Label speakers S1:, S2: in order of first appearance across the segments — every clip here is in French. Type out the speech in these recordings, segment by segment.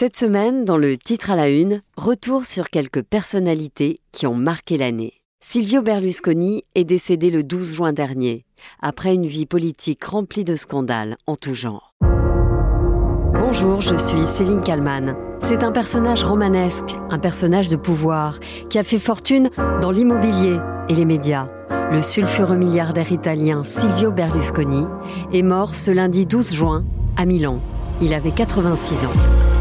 S1: Cette semaine, dans le titre à la une, retour sur quelques personnalités qui ont marqué l'année. Silvio Berlusconi est décédé le 12 juin dernier, après une vie politique remplie de scandales en tout genre. Bonjour, je suis Céline Kalman. C'est un personnage romanesque, un personnage de pouvoir, qui a fait fortune dans l'immobilier et les médias. Le sulfureux milliardaire italien Silvio Berlusconi est mort ce lundi 12 juin à Milan. Il avait 86 ans.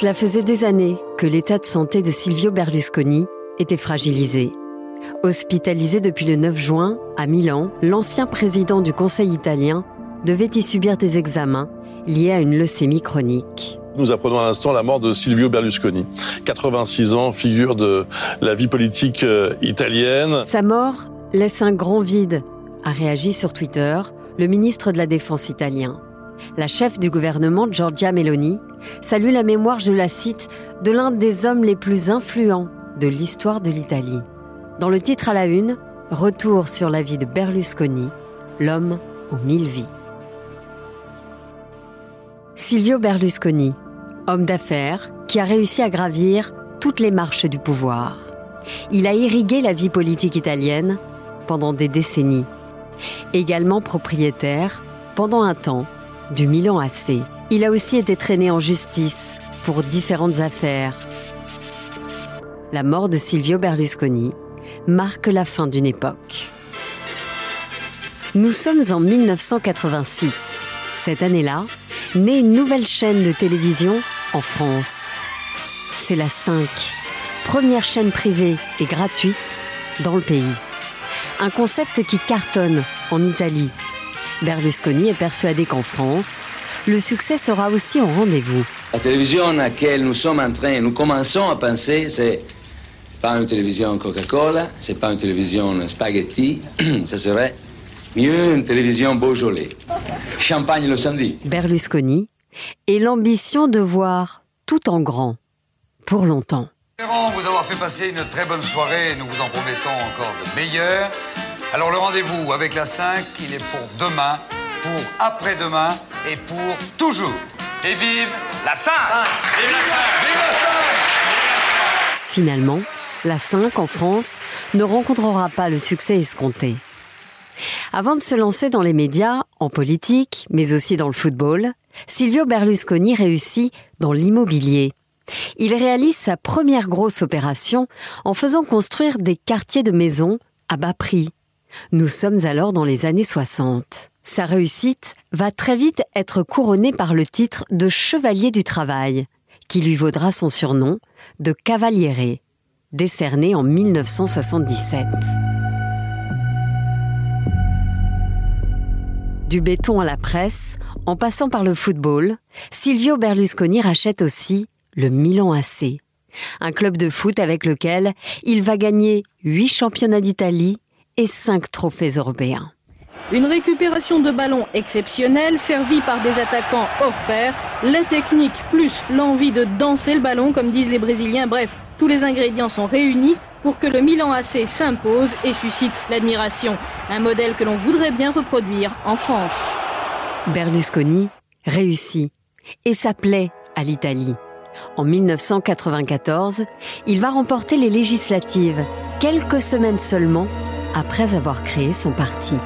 S1: Cela faisait des années que l'état de santé de Silvio Berlusconi était fragilisé. Hospitalisé depuis le 9 juin à Milan, l'ancien président du Conseil italien devait y subir des examens liés à une leucémie chronique.
S2: Nous apprenons à l'instant la mort de Silvio Berlusconi, 86 ans, figure de la vie politique euh, italienne.
S1: Sa mort laisse un grand vide, a réagi sur Twitter le ministre de la Défense italien. La chef du gouvernement, Giorgia Meloni, salue la mémoire, je la cite, de l'un des hommes les plus influents de l'histoire de l'Italie. Dans le titre à la une, Retour sur la vie de Berlusconi, l'homme aux mille vies. Silvio Berlusconi, homme d'affaires qui a réussi à gravir toutes les marches du pouvoir. Il a irrigué la vie politique italienne pendant des décennies. Également propriétaire, pendant un temps, du Milan AC. Il a aussi été traîné en justice pour différentes affaires. La mort de Silvio Berlusconi marque la fin d'une époque. Nous sommes en 1986. Cette année-là, naît une nouvelle chaîne de télévision en France. C'est la 5, première chaîne privée et gratuite dans le pays. Un concept qui cartonne en Italie. Berlusconi est persuadé qu'en France, le succès sera aussi au rendez-vous.
S3: La télévision à laquelle nous sommes en train, nous commençons à penser, c'est pas une télévision Coca-Cola, c'est pas une télévision spaghetti, ce serait mieux une télévision Beaujolais. Champagne le samedi.
S1: Berlusconi et l'ambition de voir tout en grand pour longtemps.
S4: Espérons vous avoir fait passer une très bonne soirée et nous vous en promettons encore de meilleures. Alors le rendez-vous avec la 5, il est pour demain, pour après-demain et pour toujours. Et vive la 5 Vive la 5 Vive la 5
S1: Finalement, la 5 en France ne rencontrera pas le succès escompté. Avant de se lancer dans les médias, en politique, mais aussi dans le football, Silvio Berlusconi réussit dans l'immobilier. Il réalise sa première grosse opération en faisant construire des quartiers de maisons à bas prix. Nous sommes alors dans les années 60. Sa réussite va très vite être couronnée par le titre de Chevalier du Travail, qui lui vaudra son surnom de Cavaliere, décerné en 1977. Du béton à la presse, en passant par le football, Silvio Berlusconi rachète aussi le Milan AC, un club de foot avec lequel il va gagner 8 championnats d'Italie et 5 trophées européens.
S5: Une récupération de ballon exceptionnelle, servie par des attaquants hors pair, la technique plus l'envie de danser le ballon, comme disent les Brésiliens. Bref, tous les ingrédients sont réunis pour que le Milan AC s'impose et suscite l'admiration. Un modèle que l'on voudrait bien reproduire en France.
S1: Berlusconi réussit et ça plaît à l'Italie. En 1994, il va remporter les législatives, quelques semaines seulement après avoir créé son parti.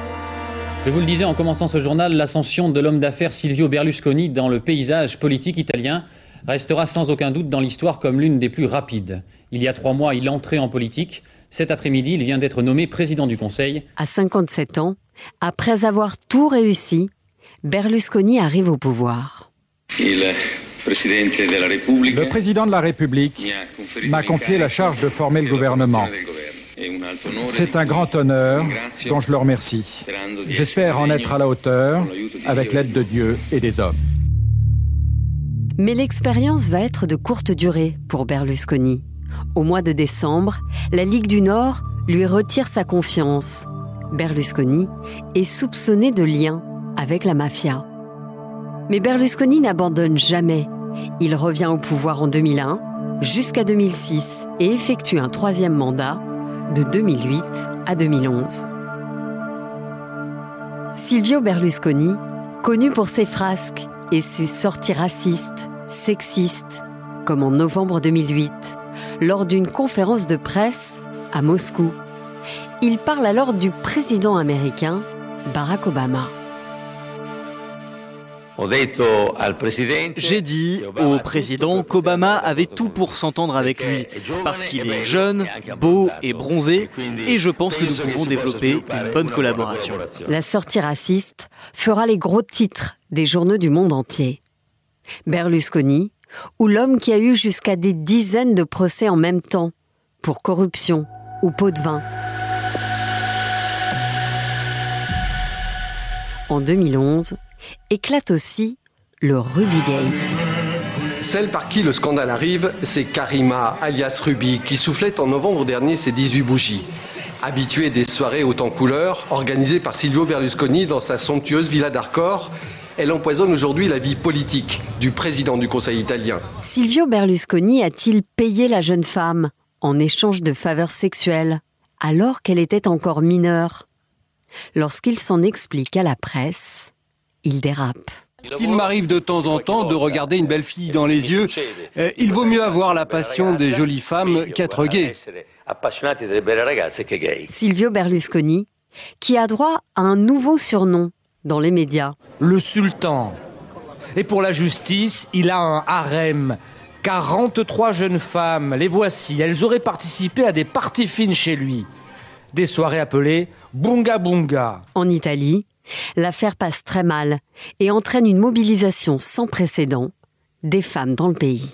S6: Je vous le disais en commençant ce journal, l'ascension de l'homme d'affaires Silvio Berlusconi dans le paysage politique italien restera sans aucun doute dans l'histoire comme l'une des plus rapides. Il y a trois mois, il entrait en politique. Cet après-midi, il vient d'être nommé président du Conseil.
S1: À 57 ans, après avoir tout réussi, Berlusconi arrive au pouvoir.
S7: Le président de la République m'a confié la charge de former le gouvernement. C'est un grand honneur dont je le remercie. J'espère en être à la hauteur avec l'aide de Dieu et des hommes.
S1: Mais l'expérience va être de courte durée pour Berlusconi. Au mois de décembre, la Ligue du Nord lui retire sa confiance. Berlusconi est soupçonné de liens avec la mafia. Mais Berlusconi n'abandonne jamais. Il revient au pouvoir en 2001 jusqu'à 2006 et effectue un troisième mandat de 2008 à 2011. Silvio Berlusconi, connu pour ses frasques et ses sorties racistes, sexistes, comme en novembre 2008, lors d'une conférence de presse à Moscou. Il parle alors du président américain Barack Obama.
S8: J'ai dit au président qu'Obama avait tout pour s'entendre avec lui, parce qu'il est jeune, beau et bronzé, et je pense que nous pouvons développer une bonne collaboration.
S1: La sortie raciste fera les gros titres des journaux du monde entier. Berlusconi, ou l'homme qui a eu jusqu'à des dizaines de procès en même temps, pour corruption ou pot de vin. En 2011, éclate aussi le Rubygate.
S9: Celle par qui le scandale arrive, c'est Karima, alias Ruby, qui soufflait en novembre dernier ses 18 bougies. Habituée des soirées autant couleurs, organisées par Silvio Berlusconi dans sa somptueuse villa d'Arcor, elle empoisonne aujourd'hui la vie politique du président du Conseil italien.
S1: Silvio Berlusconi a-t-il payé la jeune femme en échange de faveurs sexuelles alors qu'elle était encore mineure? Lorsqu'il s'en explique à la presse, il dérape.
S10: Il m'arrive de temps en temps de regarder une belle fille dans les yeux. Euh, il vaut mieux avoir la passion des jolies femmes qu'être gay.
S1: Silvio Berlusconi, qui a droit à un nouveau surnom dans les médias.
S11: Le sultan. Et pour la justice, il a un harem. 43 jeunes femmes, les voici. Elles auraient participé à des parties fines chez lui. Des soirées appelées Bunga Bunga.
S1: En Italie, L'affaire passe très mal et entraîne une mobilisation sans précédent des femmes dans le pays.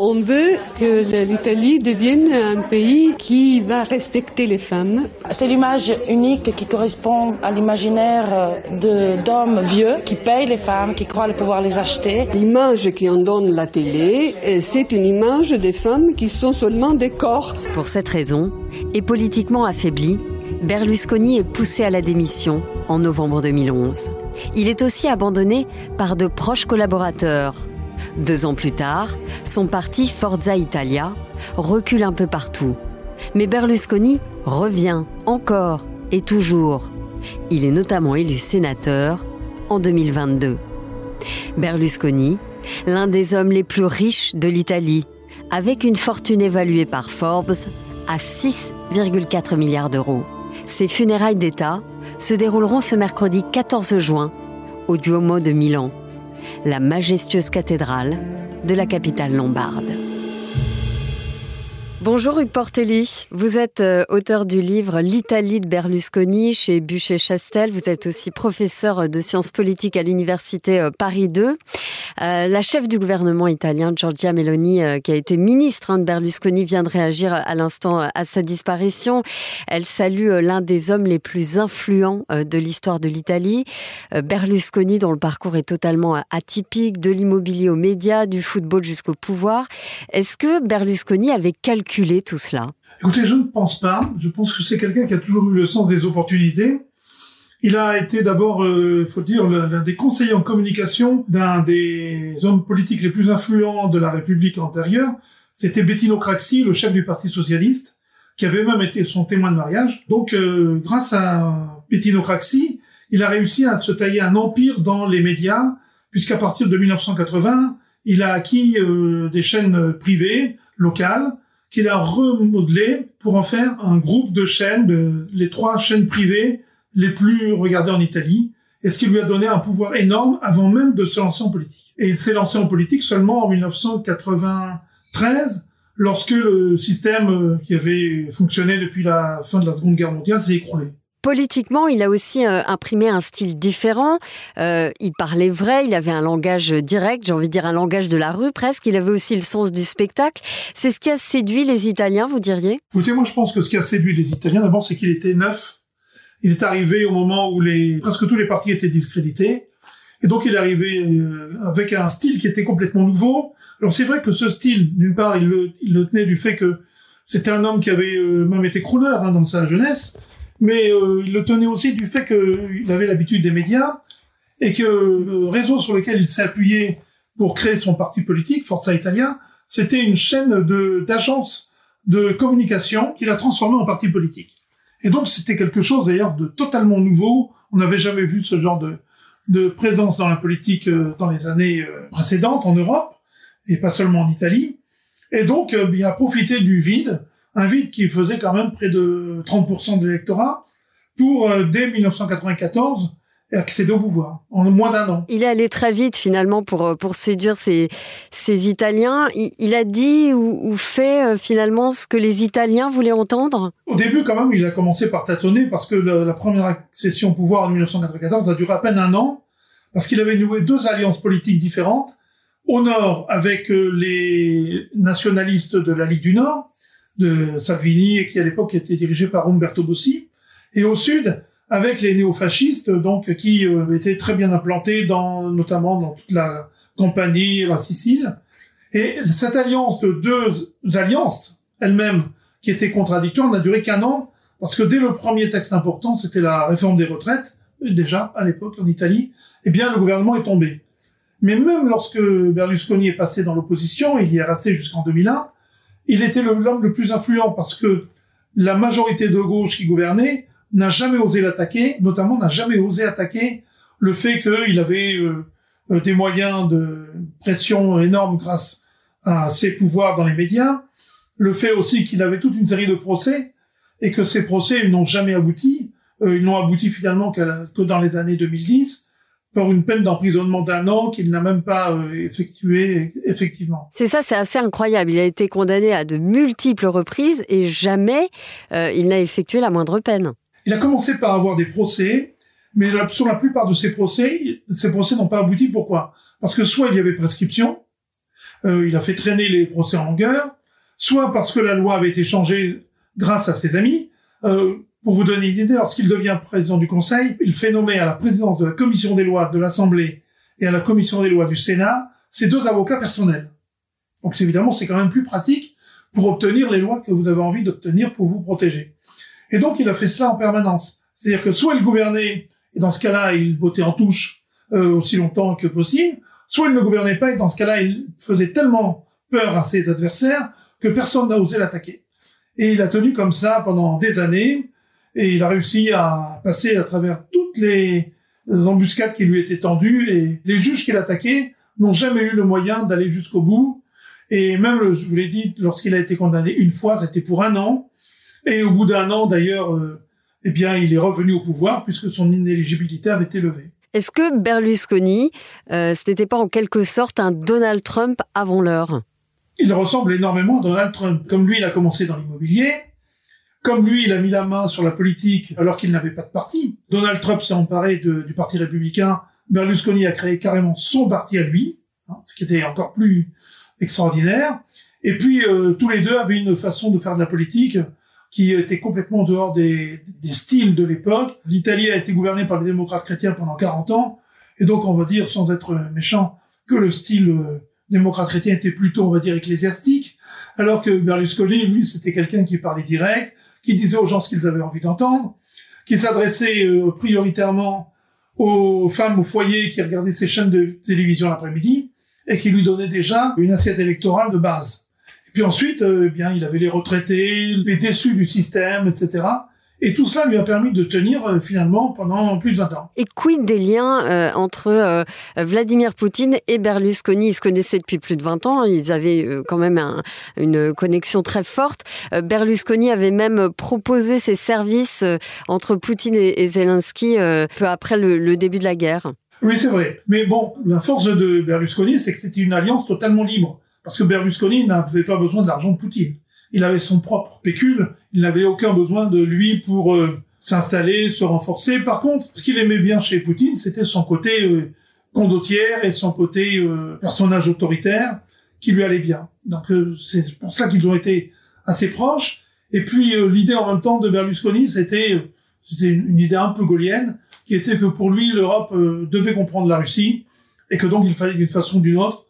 S12: On veut que l'Italie devienne un pays qui va respecter les femmes.
S13: C'est l'image unique qui correspond à l'imaginaire d'hommes vieux qui payent les femmes, qui croient pouvoir les acheter.
S12: L'image en donne la télé, c'est une image des femmes qui sont seulement des corps.
S1: Pour cette raison, et politiquement affaiblie, Berlusconi est poussé à la démission en novembre 2011. Il est aussi abandonné par de proches collaborateurs. Deux ans plus tard, son parti Forza Italia recule un peu partout. Mais Berlusconi revient encore et toujours. Il est notamment élu sénateur en 2022. Berlusconi, l'un des hommes les plus riches de l'Italie, avec une fortune évaluée par Forbes à 6,4 milliards d'euros. Ses funérailles d'État se dérouleront ce mercredi 14 juin au Duomo de Milan, la majestueuse cathédrale de la capitale lombarde. Bonjour Hugues Portelli, vous êtes euh, auteur du livre L'Italie de Berlusconi chez Bûcher-Chastel, vous êtes aussi professeur de sciences politiques à l'université euh, Paris 2. Euh, la chef du gouvernement italien, Giorgia Meloni, qui a été ministre hein, de Berlusconi, vient de réagir à l'instant à sa disparition. Elle salue l'un des hommes les plus influents de l'histoire de l'Italie, Berlusconi dont le parcours est totalement atypique, de l'immobilier aux médias, du football jusqu'au pouvoir. Est-ce que Berlusconi avait calculé tout cela?
S14: Écoutez, je ne pense pas. Je pense que c'est quelqu'un qui a toujours eu le sens des opportunités. Il a été d'abord, il euh, faut dire, l'un des conseillers en communication d'un des hommes politiques les plus influents de la République antérieure. C'était Bettino Craxi, le chef du Parti socialiste, qui avait même été son témoin de mariage. Donc, euh, grâce à Bettino Craxi, il a réussi à se tailler un empire dans les médias, puisqu'à partir de 1980, il a acquis euh, des chaînes privées locales qu'il a remodelé pour en faire un groupe de chaînes, de, les trois chaînes privées les plus regardées en Italie, et ce qui lui a donné un pouvoir énorme avant même de se lancer en politique. Et il s'est lancé en politique seulement en 1993, lorsque le système euh, qui avait fonctionné depuis la fin de la Seconde Guerre mondiale s'est écroulé.
S1: Politiquement, il a aussi euh, imprimé un style différent. Euh, il parlait vrai, il avait un langage direct, j'ai envie de dire un langage de la rue presque. Il avait aussi le sens du spectacle. C'est ce qui a séduit les Italiens, vous diriez?
S14: Écoutez, moi je pense que ce qui a séduit les Italiens, d'abord, c'est qu'il était neuf. Il est arrivé au moment où les, presque tous les partis étaient discrédités. Et donc il est arrivé euh, avec un style qui était complètement nouveau. Alors c'est vrai que ce style, d'une part, il le, tenait du fait que c'était un homme qui avait même été crooner hein, dans sa jeunesse mais euh, il le tenait aussi du fait qu'il avait l'habitude des médias et que le réseau sur lequel il s'est appuyé pour créer son parti politique, Forza Italia, c'était une chaîne de d'agences de communication qu'il a transformé en parti politique. Et donc c'était quelque chose d'ailleurs de totalement nouveau. On n'avait jamais vu ce genre de, de présence dans la politique euh, dans les années euh, précédentes en Europe, et pas seulement en Italie. Et donc euh, il a profité du vide, un vide qui faisait quand même près de 30% de l'électorat, pour, dès 1994, accéder au pouvoir en moins d'un an.
S1: Il est allé très vite finalement pour, euh, pour séduire ces, ces Italiens. Il, a dit ou, fait euh, finalement ce que les Italiens voulaient entendre?
S14: Au début quand même, il a commencé par tâtonner parce que la, première accession au pouvoir en 1994 a duré à peine un an parce qu'il avait noué deux alliances politiques différentes. Au nord avec euh, les nationalistes de la Ligue du Nord, de Salvini, et qui à l'époque était dirigé par Umberto Bossi, et au sud avec les néofascistes, donc qui euh, étaient très bien implantés dans, notamment dans toute la Campanie la Sicile. Et cette alliance de deux alliances, elles-mêmes, qui étaient contradictoires, n'a duré qu'un an, parce que dès le premier texte important, c'était la réforme des retraites, déjà à l'époque en Italie, eh bien le gouvernement est tombé. Mais même lorsque Berlusconi est passé dans l'opposition, il y est resté jusqu'en 2001, il était l'homme le plus influent parce que la majorité de gauche qui gouvernait n'a jamais osé l'attaquer, notamment n'a jamais osé attaquer le fait qu'il avait euh, euh, des moyens de pression énormes grâce à ses pouvoirs dans les médias, le fait aussi qu'il avait toute une série de procès et que ces procès n'ont jamais abouti, euh, ils n'ont abouti finalement que dans les années 2010 par une peine d'emprisonnement d'un an qu'il n'a même pas effectué effectivement.
S1: C'est ça, c'est assez incroyable. Il a été condamné à de multiples reprises et jamais il n'a effectué la moindre peine.
S14: Il a commencé par avoir des procès, mais sur la plupart de ces procès, ces procès n'ont pas abouti. Pourquoi? Parce que soit il y avait prescription, euh, il a fait traîner les procès en longueur, soit parce que la loi avait été changée grâce à ses amis. Euh, pour vous donner une idée, lorsqu'il devient président du Conseil, il fait nommer à la présidence de la commission des lois de l'Assemblée et à la commission des lois du Sénat ses deux avocats personnels. Donc évidemment, c'est quand même plus pratique pour obtenir les lois que vous avez envie d'obtenir pour vous protéger. Et donc, il a fait cela en permanence. C'est-à-dire que soit il gouvernait, et dans ce cas-là, il bottait en touche euh, aussi longtemps que possible, soit il ne gouvernait pas, et dans ce cas-là, il faisait tellement peur à ses adversaires que personne n'a osé l'attaquer. Et il a tenu comme ça pendant des années, et il a réussi à passer à travers toutes les embuscades qui lui étaient tendues, et les juges qu'il attaquait n'ont jamais eu le moyen d'aller jusqu'au bout. Et même, je vous l'ai dit, lorsqu'il a été condamné une fois, c'était pour un an, et au bout d'un an, d'ailleurs, euh, eh bien, il est revenu au pouvoir puisque son inéligibilité avait été levée.
S1: Est-ce que Berlusconi, euh, ce n'était pas en quelque sorte un Donald Trump avant l'heure?
S14: Il ressemble énormément à Donald Trump. Comme lui, il a commencé dans l'immobilier. Comme lui, il a mis la main sur la politique alors qu'il n'avait pas de parti. Donald Trump s'est emparé du Parti républicain. Berlusconi a créé carrément son parti à lui, hein, ce qui était encore plus extraordinaire. Et puis, euh, tous les deux avaient une façon de faire de la politique qui était complètement en dehors des, des styles de l'époque. L'Italie a été gouvernée par les démocrates chrétiens pendant 40 ans, et donc on va dire, sans être méchant, que le style euh, démocrate chrétien était plutôt, on va dire, ecclésiastique, alors que Berlusconi, lui, c'était quelqu'un qui parlait direct, qui disait aux gens ce qu'ils avaient envie d'entendre, qui s'adressait euh, prioritairement aux femmes au foyer qui regardaient ses chaînes de télévision l'après-midi, et qui lui donnait déjà une assiette électorale de base. Puis ensuite, euh, eh bien, il avait les retraités, les déçus du système, etc. Et tout cela lui a permis de tenir euh, finalement pendant plus de 20 ans.
S1: Et quid des liens euh, entre Vladimir Poutine et Berlusconi? Ils se connaissaient depuis plus de 20 ans, ils avaient quand même une connexion très forte. Berlusconi avait même proposé ses services entre Poutine et, Zelensky peu après le, le début de la guerre.
S14: Oui, c'est vrai. Mais bon, la force de Berlusconi, c'est que c'était une alliance totalement libre. Parce que Berlusconi n'avait pas besoin de l'argent de Poutine. Il avait son propre pécule, il n'avait aucun besoin de lui pour euh, s'installer, se renforcer. Par contre, ce qu'il aimait bien chez Poutine, c'était son côté euh, condottière et son côté euh, personnage autoritaire qui lui allait bien. Donc c'est pour ça qu'ils ont été assez proches. Et puis l'idée en même temps de Berlusconi, c'était c'était une, idée un peu gaulienne, qui était que pour lui l'Europe devait comprendre la Russie et que donc il fallait d'une façon ou d'une autre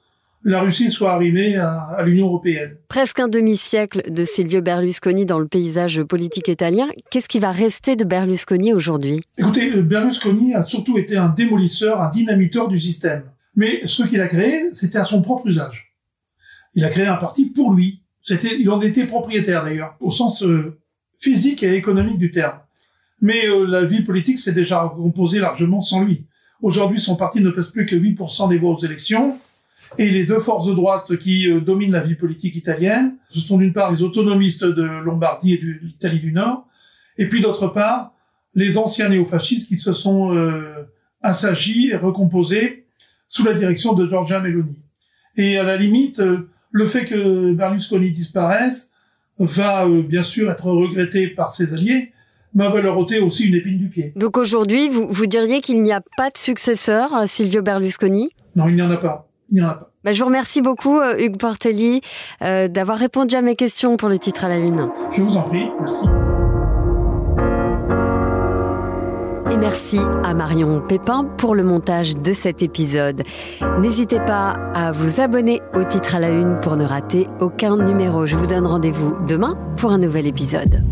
S14: la Russie soit arrivée à, l'Union européenne.
S1: Presque un demi-siècle de Silvio Berlusconi dans le paysage politique italien. Qu'est-ce qui va rester de Berlusconi aujourd'hui?
S14: Écoutez, Berlusconi a surtout été un démolisseur, un dynamiteur du système. Mais ce qu'il a créé, c'était à son propre usage. Il a créé un parti pour lui. C'était, il en était propriétaire d'ailleurs, au sens euh, physique et économique du terme. Mais euh, la vie politique s'est déjà composée largement sans lui. Aujourd'hui, son parti ne pèse plus que 8% des voix aux élections. Et les deux forces de droite qui euh, dominent la vie politique italienne, ce sont d'une part les autonomistes de Lombardie et de l'Italie du Nord, et puis d'autre part les anciens néofascistes qui se sont euh, assagis et recomposés sous la direction de Giorgia Meloni. Et à la limite, euh, le fait que Berlusconi disparaisse va euh, bien sûr être regretté par ses alliés, mais va leur ôter aussi une épine du pied.
S1: Donc aujourd'hui, vous, vous diriez qu'il n'y a pas de successeur à Silvio Berlusconi?
S14: Non, il n'y en a pas. Il n'y en a pas.
S1: Bah, je vous remercie beaucoup, euh, Hugues Portelli, euh, d'avoir répondu à mes questions pour le titre à la une.
S14: Je vous en prie, merci.
S1: Et merci à Marion Pépin pour le montage de cet épisode. N'hésitez pas à vous abonner au titre à la une pour ne rater aucun numéro. Je vous donne rendez-vous demain pour un nouvel épisode.